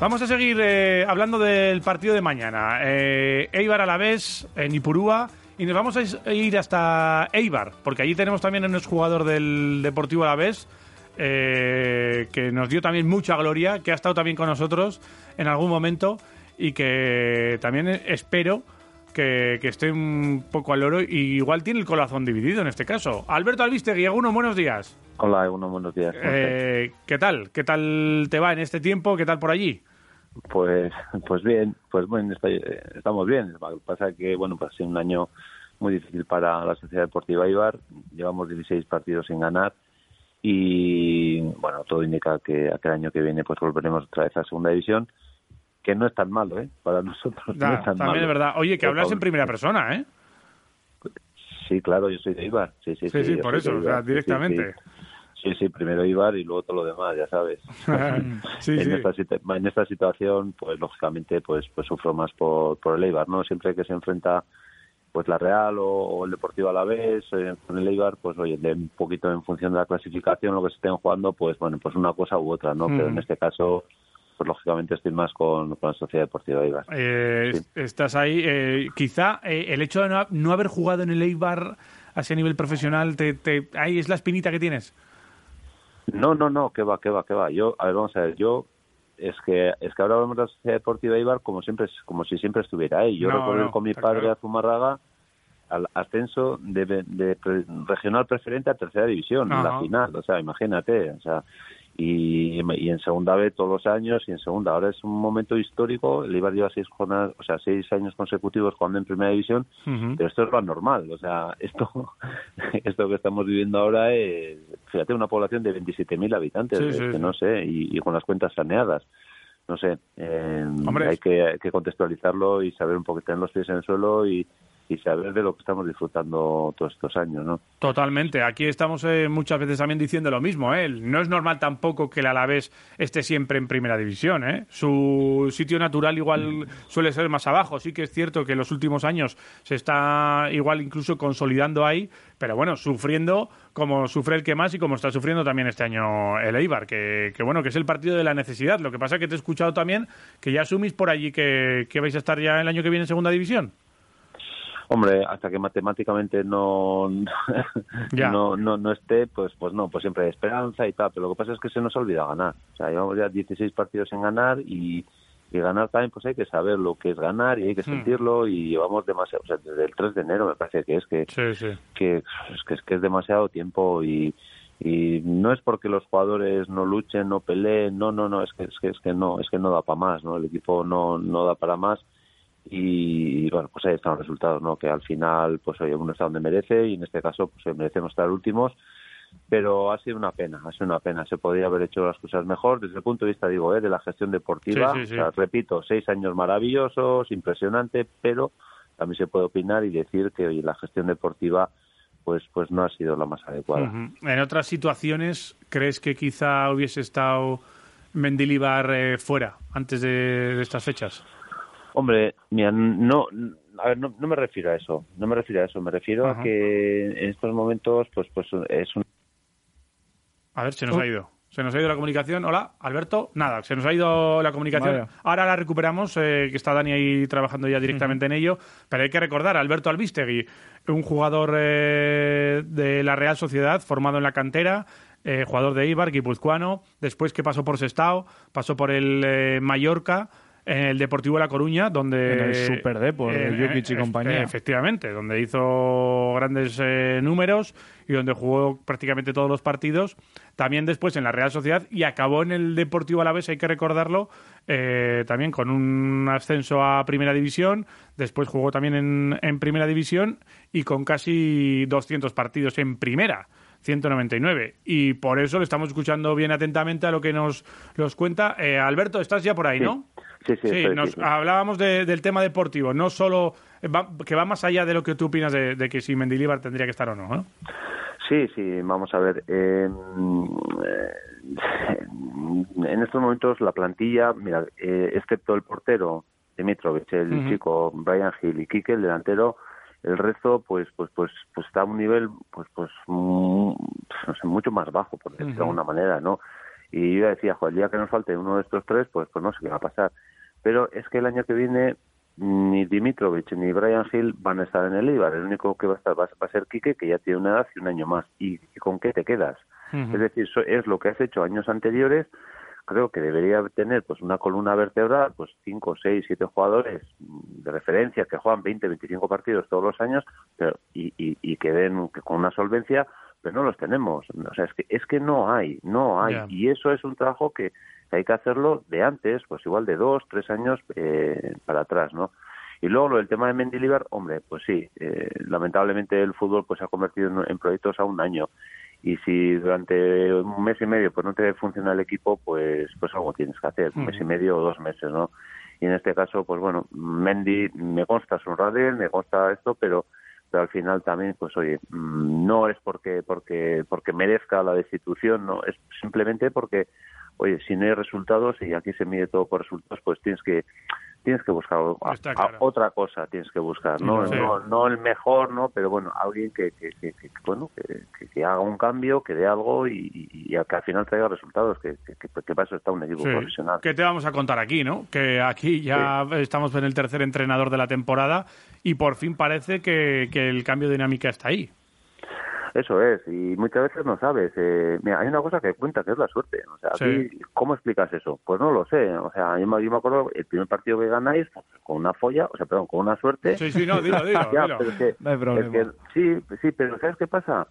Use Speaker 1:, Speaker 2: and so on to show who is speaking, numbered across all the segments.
Speaker 1: Vamos a seguir eh, hablando del partido de mañana. Eh, Eibar a la vez, en Ipurúa. Y nos vamos a ir hasta Eibar, porque allí tenemos también a un jugador del Deportivo Alavés, eh, que nos dio también mucha gloria, que ha estado también con nosotros en algún momento y que también espero que, esté un poco al oro y igual tiene el corazón dividido en este caso. Alberto Albiste, Guiaguno, buenos días.
Speaker 2: Hola, uno buenos días.
Speaker 1: Eh, ¿Qué tal? ¿Qué tal te va en este tiempo? ¿Qué tal por allí?
Speaker 2: Pues, pues bien, pues bueno, estamos bien. Lo que pasa es que, bueno, pues ha sido un año muy difícil para la Sociedad Deportiva Ibar. Llevamos 16 partidos sin ganar y, bueno, todo indica que aquel año que viene pues volveremos otra vez a Segunda División, que no es tan malo, ¿eh? Para nosotros no es tan
Speaker 1: también es verdad. Oye, que hablas en primera persona, ¿eh?
Speaker 2: Sí, claro, yo soy de Ibar. Sí, sí,
Speaker 1: sí, por eso, o sea, directamente.
Speaker 2: Sí, sí, primero Ibar y luego todo lo demás, ya sabes. en, Esta, en esta situación, pues lógicamente, pues pues sufro más por, por el Eibar, ¿no? Siempre que se enfrenta pues la Real o, el Deportivo a la vez eh, con el Eibar, pues oye, de un poquito en función de la clasificación, lo que se estén jugando, pues bueno, pues una cosa u otra, ¿no? Pero en este caso, pues lógicamente estoy más con, la Sociedad Deportiva Eibar.
Speaker 1: Eh, estás ahí, eh, quizá el hecho de no, no, haber jugado en el Eibar a ese nivel profesional, te, te, ahí es la espinita que tienes.
Speaker 2: No, no, no, que va, que va, que va. Yo, a ver, vamos a ver, yo es que es que ahora hablamos de la Sociedad Deportiva Ibar como siempre como si siempre estuviera ahí. Yo recuerdo con mi padre a Zumarraga al ascenso de, regional preferente a tercera división en la final, o sea, imagínate, o sea, y, en segunda vez todos los años y en segunda. Ahora es un momento histórico. El Ibar lleva seis jornadas, o sea, seis años consecutivos jugando en primera división, pero esto es lo anormal. O sea, esto, esto que estamos viviendo ahora es, fíjate, una población de 27.000 habitantes, que no sé, y, con las cuentas saneadas. No sé, eh, hay, que, hay que contextualizarlo y saber un poco tener los pies en el suelo y, y saber de lo que estamos disfrutando todos estos años, ¿no?
Speaker 1: Totalmente. Aquí estamos eh, muchas veces también diciendo lo mismo, ¿eh? No es normal tampoco que el Alavés esté siempre en primera división, ¿eh? Su sitio natural igual suele ser más abajo. Sí que es cierto que en los últimos años se está igual incluso consolidando ahí, pero bueno, sufriendo como sufre el que más y como está sufriendo también este año el Eibar, que, bueno, que es el partido de la necesidad. Lo que pasa es que te he escuchado también que ya asumís por allí que vais a estar ya el año que viene en segunda división.
Speaker 2: Hombre, hasta que matemáticamente no, no, no, no esté, pues pues no, pues siempre hay esperanza y tal, pero lo que pasa es que se nos olvida ganar. O sea, llevamos ya 16 partidos en ganar y, y ganar también pues hay que saber lo que es ganar y hay que hmm. sentirlo y llevamos demasiado, o sea, desde el 3 de enero me parece que es que, que, es, que, es, que es demasiado tiempo y, y no es porque los jugadores no luchen, no peleen, no, no, no, es que es que, es que no, es que no da para más, ¿no? El equipo no, no da para más y, bueno, pues ahí están los resultados, ¿no? Que al final, pues oye, uno está donde merece y en este caso, pues merecemos estar últimos, pero ha sido una pena, ha sido una pena. Se podría haber hecho las cosas mejor desde el punto de vista, digo, ¿eh? de la gestión deportiva. repito, seis años maravillosos, impresionante, pero también se puede opinar y decir que oye, la gestión deportiva pues pues no ha sido la más adecuada.
Speaker 1: En otras situaciones, ¿crees que quizá hubiese estado Mendilibar eh, fuera antes de estas fechas?
Speaker 2: Hombre, mira, no, a ver, no, me refiero a eso, no me refiero a eso, me refiero a que en estos momentos, pues, pues es un...
Speaker 1: A ver, se nos ha ido. Se nos ha ido la comunicación. Hola, Alberto. Nada, se nos ha ido la comunicación. Ahora la recuperamos, eh, que está Dani ahí trabajando ya directamente en ello. Pero hay que recordar, Alberto Albistegui, un jugador eh, de la Real Sociedad, formado en la cantera, eh, jugador de Ibar, guipuzcoano, después que pasó por Sestao, pasó por el Mallorca, en el Deportivo La Coruña, donde...
Speaker 3: En el Super Depor, y compañía.
Speaker 1: Efectivamente, donde hizo grandes eh, números y donde jugó prácticamente todos los partidos. También después en la Real Sociedad y acabó en el Deportivo Alavés, hay que recordarlo, eh, también con un ascenso a Primera División. Después jugó también en, en Primera División y con casi 200 partidos en Primera. 199. Y por eso le estamos escuchando bien atentamente a lo que nos los cuenta. Eh, Alberto, estás ya por ahí, ¿no?
Speaker 2: Sí, sí,
Speaker 1: nos hablábamos del tema deportivo, no solo que va más allá de lo que tú opinas de, que si Mendilibar tendría que estar o no.
Speaker 2: Sí, sí, vamos a ver. Eh, en estos momentos la plantilla, mira, eh, excepto el portero Dimitrovic, el chico Brian Hill y Kike, el delantero, el resto pues pues pues pues está a un nivel pues pues no sé, mucho más bajo por decirlo de alguna manera no Y yo decía, el día que nos falte uno de estos tres, pues, pues no sé qué va a pasar. Pero es que el año que viene ni Dimitrovic ni Brian Hill van a estar en el Eibar. El único que va a estar va a ser Quique, que ya tiene una edad y un año más. ¿Y con qué te quedas? Es decir, es lo que has hecho años anteriores. Creo que debería tener pues una columna vertebral, pues cinco, seis, siete jugadores de referencia que juegan 20, 25 partidos todos los años pero, y, y, y que den con una solvencia, pero no los tenemos. O sea, es que, es que no hay, no hay. Y eso es un trabajo que, hay que hacerlo de antes, pues igual de dos, tres años eh, para atrás, ¿no? Y luego lo del tema de Mendilibar, hombre, pues sí, eh, lamentablemente el fútbol pues se ha convertido en, proyectos a un año y si durante un mes y medio pues no te funciona el equipo, pues pues algo tienes que hacer, un mes y medio o dos meses, ¿no? Y en este caso, pues bueno, Mendy me consta su radio, me consta esto, pero pero al final también pues oye mm, no es porque porque porque merezca la destitución no es simplemente porque oye, si no hay resultados y aquí se mide todo por resultados, pues tienes que tienes que buscar otra cosa, tienes que buscar, ¿no? No, el mejor, ¿no? Pero bueno, alguien que, que, que, bueno, que, haga un cambio, que dé algo y, y, que al final traiga resultados, que, que, para eso está un equipo profesional.
Speaker 1: ¿Qué te vamos a contar aquí, no? Que aquí ya estamos en el tercer entrenador de la temporada y por fin parece que, que el cambio de dinámica está ahí.
Speaker 2: Eso es, y muchas veces no sabes. Eh, mira, hay una cosa que cuenta, que es la suerte. O sea, ¿cómo explicas eso? Pues no lo sé. O sea, yo me, yo me acuerdo el primer partido que ganáis con una folla, o sea, perdón, con una suerte.
Speaker 1: Sí, sí, no, dilo, dilo.
Speaker 2: no hay problema. sí, sí, pero ¿sabes qué pasa?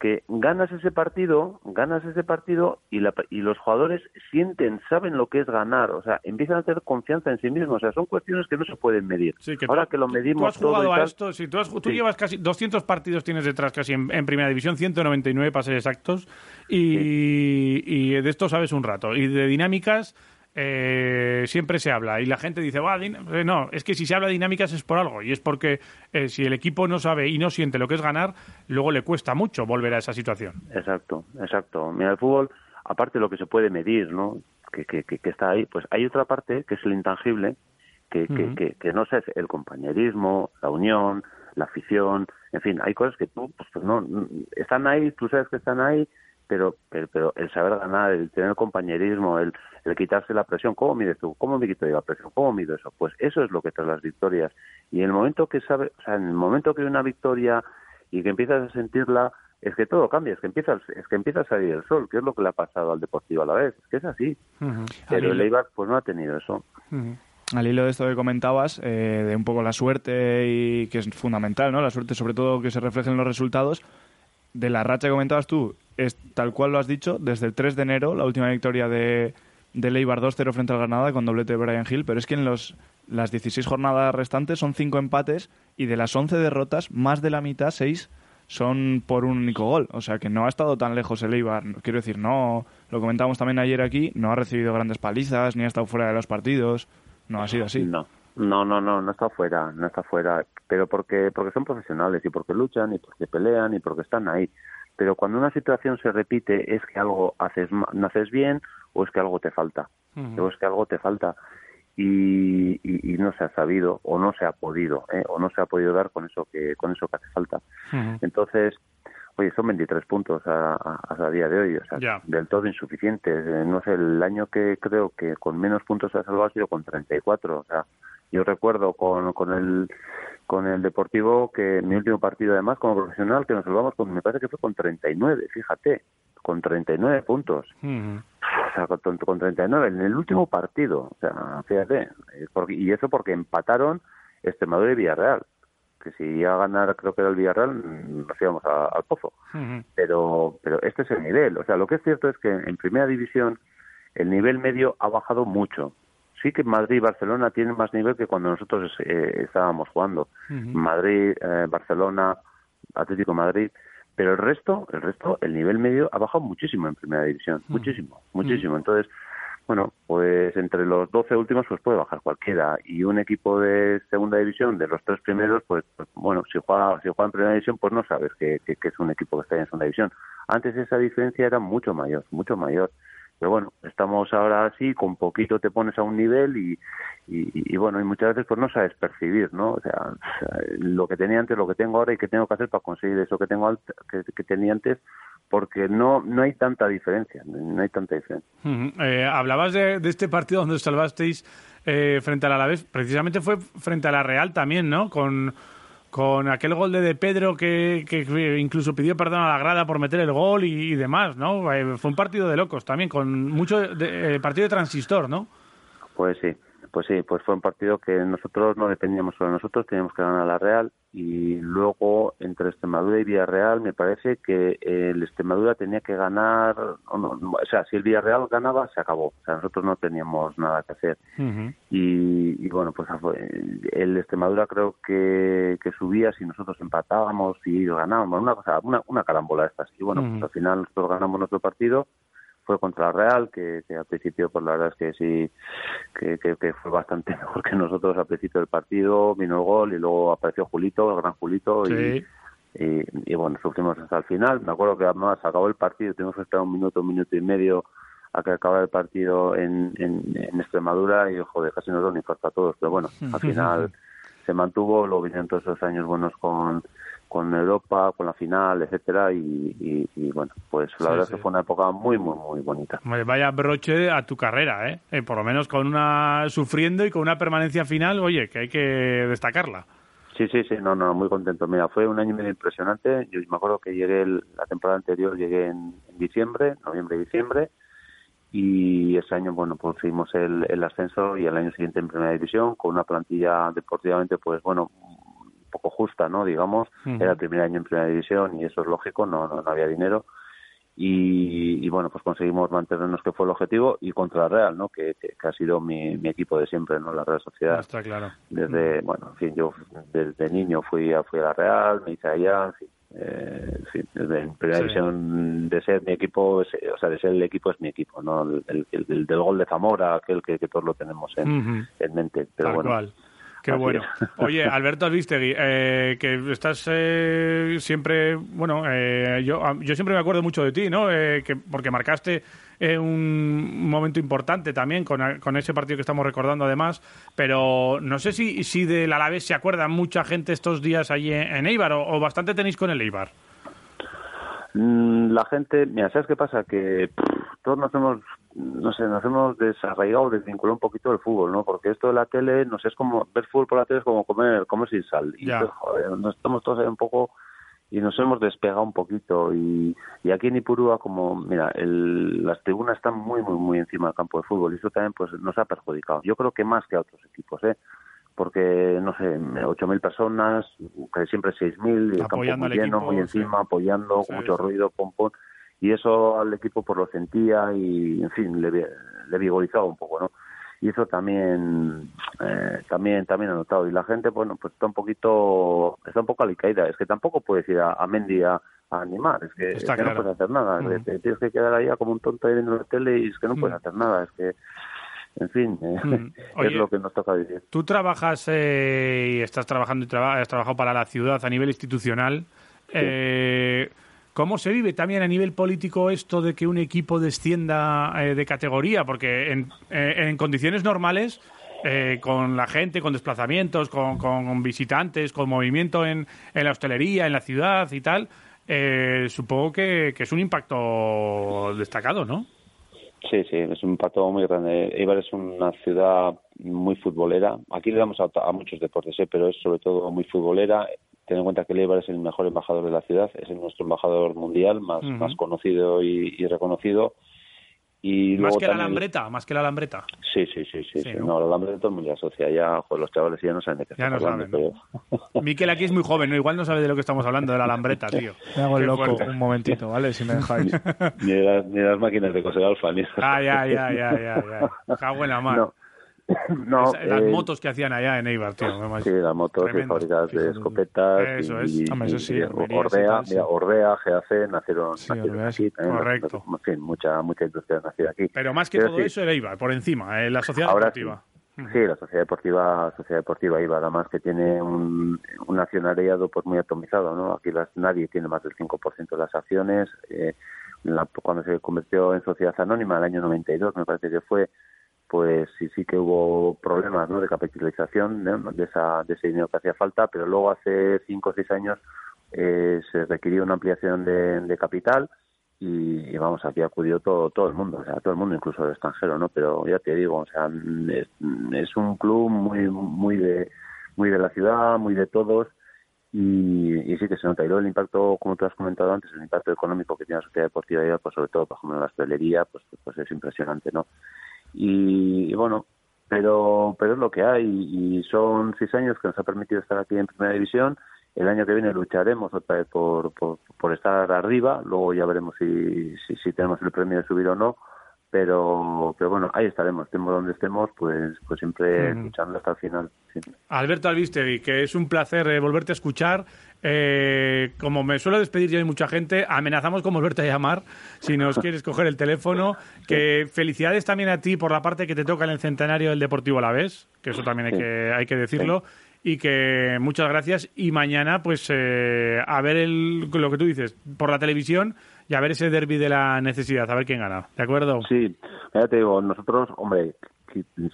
Speaker 2: Que ganas ese partido, ganas ese partido y, la, y los jugadores sienten, saben lo que es ganar, o sea, empiezan a tener confianza en sí mismos, o sea, son cuestiones que no se pueden medir. Ahora que lo medimos
Speaker 1: tú has jugado a esto, si tú, has, tú llevas casi 200 partidos tienes detrás casi en, primera división, 199 para ser exactos, y, y de esto sabes un rato, y de dinámicas eh, siempre se habla y la gente dice, eh, no, es que si se habla de dinámicas es por algo y es porque eh, si el equipo no sabe y no siente lo que es ganar, luego le cuesta mucho volver a esa situación.
Speaker 2: Exacto, exacto. Mira, el fútbol, aparte de lo que se puede medir, ¿no? Que, que, que, está ahí, pues hay otra parte que es el intangible, que, que, que, no sé, el compañerismo, la unión, la afición, en fin, hay cosas que tú, pues, pues no, están ahí, tú sabes que están ahí, pero, pero, el saber ganar, el tener compañerismo, el, el quitarse la presión, ¿cómo mides tú? ¿Cómo me quito yo la presión? ¿Cómo mido eso? Pues eso es lo que trae las victorias. Y en el momento que sabe, o sea, en el momento que hay una victoria y que empiezas a sentirla, es que todo cambia, es que empieza, es que empieza a salir el sol, que es lo que le ha pasado al Deportivo a la vez, es que es así. Pero el Eibar pues no ha tenido eso.
Speaker 3: Al hilo de esto que comentabas, eh, de un poco la suerte y que es fundamental, ¿no? La suerte sobre todo que se refleje en los resultados, de la racha que comentabas tú, es tal cual lo has dicho, desde el 3 de enero, la última victoria de, de Leibar 2-0 frente al Granada con doblete de Brian Hill, pero es que en los, las 16 jornadas restantes son 5 empates y de las 11 derrotas, más de la mitad, 6, son por un único gol. O sea que no ha estado tan lejos el Eibar. Quiero decir, no, lo comentamos también ayer aquí, no ha recibido grandes palizas, ni ha estado fuera de los partidos. No ha sido así.
Speaker 2: No, no, no, no, no está fuera, no está fuera, pero porque porque son profesionales y porque luchan y porque pelean y porque están ahí. Pero cuando una situación se repite es que algo haces no haces bien o es que algo te falta, o es que algo te falta y, y, no se ha sabido o no se ha podido ¿eh? o no se ha podido dar con eso que con eso que hace falta. Entonces, oye, son 23 puntos a, a, día de hoy, o sea, del todo insuficientes. Eh, no sé, el año que creo que con menos puntos se ha salvado ha sido con 34, o sea, yo recuerdo con, con el con el Deportivo que mi último partido además como profesional que nos salvamos con me parece que fue con 39, fíjate, con 39 puntos. O sea, con, con 39 en el último partido, o sea, fíjate, eh, y eso porque empataron Extremadura y Villarreal que si iba a ganar creo que era el Villarreal nos íbamos al pozo. Pero pero este es el nivel o sea lo que es cierto es que en primera división el nivel medio ha bajado mucho sí que Madrid y Barcelona tienen más nivel que cuando nosotros eh, estábamos jugando. Madrid, eh, Barcelona, Atlético Madrid, pero el resto, el resto, el nivel medio ha bajado muchísimo en primera división, muchísimo, muchísimo. Entonces, bueno, pues entre los 12 últimos pues puede bajar cualquiera y un equipo de segunda división de los tres primeros pues, pues bueno, si juega si juega en primera división pues no sabes que, que, que es un equipo que está en segunda división. Antes esa diferencia era mucho mayor, mucho mayor. Pero bueno, estamos ahora así, con poquito te pones a un nivel y, y, bueno, y muchas veces pues no sabes percibir, ¿no? O sea, lo que tenía antes, lo que tengo ahora y qué tengo que hacer para conseguir eso que tengo que, tenía antes, porque no no hay tanta diferencia, no hay tanta diferencia.
Speaker 1: Eh, hablabas de, este partido donde salvasteis eh, frente al Alavés, precisamente fue frente a la Real también, ¿no? Con, con aquel gol de, de Pedro que, que, incluso pidió perdón a la grada por meter el gol y, demás, ¿no? Eh, fue un partido de locos también, con mucho partido de transistor, ¿no?
Speaker 2: Pues sí, pues sí, pues fue un partido que nosotros no dependíamos solo de nosotros, teníamos que ganar a la Real. Y luego entre Extremadura y Villarreal me parece que el Extremadura tenía que ganar, o, sea, si el Villarreal ganaba se acabó, o sea, nosotros no teníamos nada que hacer. Y, bueno, pues el Extremadura creo que, que subía si nosotros empatábamos y ellos ganábamos, una cosa, una, una carambola de estas. Y bueno, pues al final nosotros ganamos nuestro partido fue contra la Real, que, al principio, pues la verdad es que sí, que, que, fue bastante mejor que nosotros al principio del partido, vino el gol y luego apareció Julito, el gran Julito, y, y, bueno, sufrimos hasta el final. Me acuerdo que además acabó el partido, tuvimos que esperar un minuto, un minuto y medio a que acabara el partido en, en, Extremadura y, joder, casi nos dio un infarto a todos, pero bueno, al final se mantuvo, luego vinieron todos esos años buenos con con Europa, con la final, etcétera y, bueno, pues la verdad que fue una época muy muy muy bonita.
Speaker 1: Vaya broche a tu carrera, ¿eh? ¿eh? Por lo menos con una sufriendo y con una permanencia final, oye, que hay que destacarla.
Speaker 2: Sí, sí, sí, no, no, muy contento. Mira, fue un año medio impresionante. Yo me acuerdo que llegué la temporada anterior, llegué en, diciembre, noviembre y diciembre, y ese año, bueno, pues hicimos el, el ascenso y el año siguiente en primera división con una plantilla deportivamente, pues bueno, poco justa, ¿no? Digamos, era el primer año en primera división y eso es lógico, no, no, había dinero. Y, bueno, pues conseguimos mantenernos que fue el objetivo y contra la Real, ¿no? Que, que, ha sido mi, mi, equipo de siempre, ¿no? La Real Sociedad.
Speaker 1: Está claro.
Speaker 2: Desde, bueno, en fin, yo desde niño fui a, fui a la Real, me hice allá, en fin, eh, desde en primera división de ser mi equipo, o sea, de ser el equipo es mi equipo, ¿no? El, el, del gol de Zamora, aquel que, que todos lo tenemos en, en mente. Pero bueno.
Speaker 1: Qué bueno. Oye, Alberto Alvistegui, eh, que estás eh, siempre, bueno, eh, yo, yo siempre me acuerdo mucho de ti, ¿no? que, porque marcaste un momento importante también con, con, ese partido que estamos recordando además, pero no sé si, si del Alavés se acuerda mucha gente estos días allí en, Eibar o, bastante tenéis con el Eibar.
Speaker 2: Mm, la gente, mira, ¿sabes qué pasa? Que todos nos hemos no sé, nos hemos desarraigado, desvinculado un poquito del fútbol, ¿no? Porque esto de la tele, no sé, es como, ver fútbol por la tele es como comer, comer sin sal. Y pues, joder, nos estamos todos ahí un poco y nos hemos despegado un poquito. Y, y aquí en Ipurúa como mira el, las tribunas están muy muy muy encima del campo de fútbol y eso también pues nos ha perjudicado. Yo creo que más que a otros equipos eh porque no sé ocho mil personas que siempre seis mil el campo muy lleno muy encima apoyando con mucho ruido pom pom y eso al equipo por pues, lo sentía y en fin le, le vigorizaba un poco no y eso también eh, también también ha notado. Y la gente bueno pues está un poquito está un poco alicaída. Es que tampoco puedes ir a, a Mendy a, animar. Es que, no puedes hacer nada. Te, tienes que quedar ahí como un tonto ahí viendo la tele y es que no puedes hacer nada. Es que en fin, eh, es lo que nos toca vivir.
Speaker 1: Tú trabajas eh, y estás trabajando y has trabajado para la ciudad a nivel institucional. Eh, ¿Cómo se vive también a nivel político esto de que un equipo descienda eh, de categoría? Porque en, eh, condiciones normales, eh, con la gente, con desplazamientos, con, visitantes, con movimiento en, la hostelería, en la ciudad y tal, supongo que, es un impacto destacado, ¿no?
Speaker 2: Sí, sí, es un impacto muy grande. Eibar es una ciudad muy futbolera. Aquí le damos a, muchos deportes, pero es sobre todo muy futbolera. Ten en cuenta que Leibar es el mejor embajador de la ciudad, es nuestro embajador mundial más, más conocido y, reconocido. Y
Speaker 1: más que la Alambreta, más que la Alambreta.
Speaker 2: Sí, sí, sí, sí. ¿no? la Alambreta todo el mundo asocia. Ya, los chavales ya no saben de qué ya no saben,
Speaker 1: Miquel aquí es muy joven, ¿no? igual no sabe de lo que estamos hablando, de la Alambreta, tío.
Speaker 3: Me hago el loco un momentito, ¿vale? Si me dejáis.
Speaker 2: ni, de las, máquinas de coser alfa, ni
Speaker 1: Ah, ya, ya, ya, ya. ya. Cago en la mano.
Speaker 2: No,
Speaker 1: las eh, motos que hacían allá en Eibar, tío.
Speaker 2: Sí, las motos de fábricas de escopetas.
Speaker 1: Eso es. Y,
Speaker 2: eso sí, Ordea, mira, Ordea, GAC nacieron, aquí.
Speaker 1: Correcto.
Speaker 2: En fin, mucha, mucha industria nacida aquí.
Speaker 1: Pero más que todo eso era Eibar, por encima, eh, la sociedad deportiva.
Speaker 2: Sí. la sociedad deportiva, sociedad deportiva Eibar, además que tiene un, un accionariado pues muy atomizado, ¿no? Aquí las, nadie tiene más del 5% de las acciones. Eh, cuando se convirtió en sociedad anónima, el año 92, me parece que fue, pues sí sí que hubo problemas ¿no? de capitalización de, esa, de ese dinero que hacía falta, pero luego hace cinco o seis años eh, se requirió una ampliación de, capital y, vamos, aquí acudió todo todo el mundo, o sea, todo el mundo, incluso el extranjero, ¿no? Pero ya te digo, o sea, es, un club muy muy de muy de la ciudad, muy de todos y, sí que se nota. Y luego el impacto, como tú has comentado antes, el impacto económico que tiene la sociedad deportiva pues sobre todo, por ejemplo, en la hostelería, pues, pues es impresionante, ¿no? Y, bueno, pero pero es lo que hay. Y son seis años que nos ha permitido estar aquí en Primera División. El año que viene lucharemos otra vez por, por, estar arriba, luego ya veremos si, si, tenemos el premio de subir o no, pero, pero bueno, ahí estaremos, estemos donde estemos, pues, pues siempre luchando hasta el final.
Speaker 1: Alberto Albistegui, que es un placer eh, volverte a escuchar. Eh, como me suelo despedir ya hay mucha gente, amenazamos con volverte a llamar si nos quieres coger el teléfono. Que felicidades también a ti por la parte que te toca en el centenario del Deportivo Alavés, que eso también hay, que, hay que decirlo y que muchas gracias y mañana pues eh, a ver el, lo que tú dices por la televisión y a ver ese derby de la necesidad, a ver quién gana, ¿de acuerdo?
Speaker 2: Sí, ya te digo, nosotros, hombre,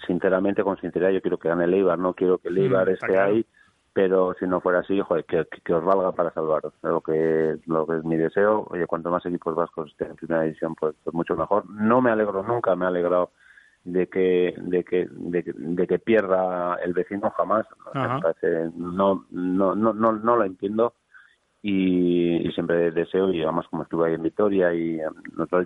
Speaker 2: sinceramente, con sinceridad, yo quiero que gane el Eibar, no quiero que el Eibar mm, esté ahí, pero si no fuera así, joder, que, que, os valga para salvaros. Lo que, lo que es mi deseo, oye, cuanto más equipos vascos estén en primera división, pues, pues mucho mejor. No me alegro nunca, me ha alegrado de que de que de, que pierda el vecino jamás. No no no no no lo entiendo y, siempre deseo y además como estuve ahí en Vitoria y em,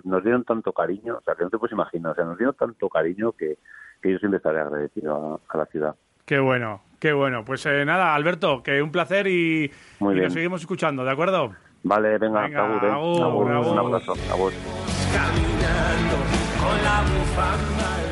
Speaker 2: nos, dieron tanto cariño o sea que no te puedes imaginar o sea nos dieron tanto cariño que, que yo siempre estaré agradecido a, la ciudad.
Speaker 1: Qué bueno qué bueno. Pues eh, nada Alberto que un placer y, nos seguimos escuchando de acuerdo
Speaker 2: vale venga, venga
Speaker 1: agur,
Speaker 2: un abrazo
Speaker 1: Caminando con la bufanda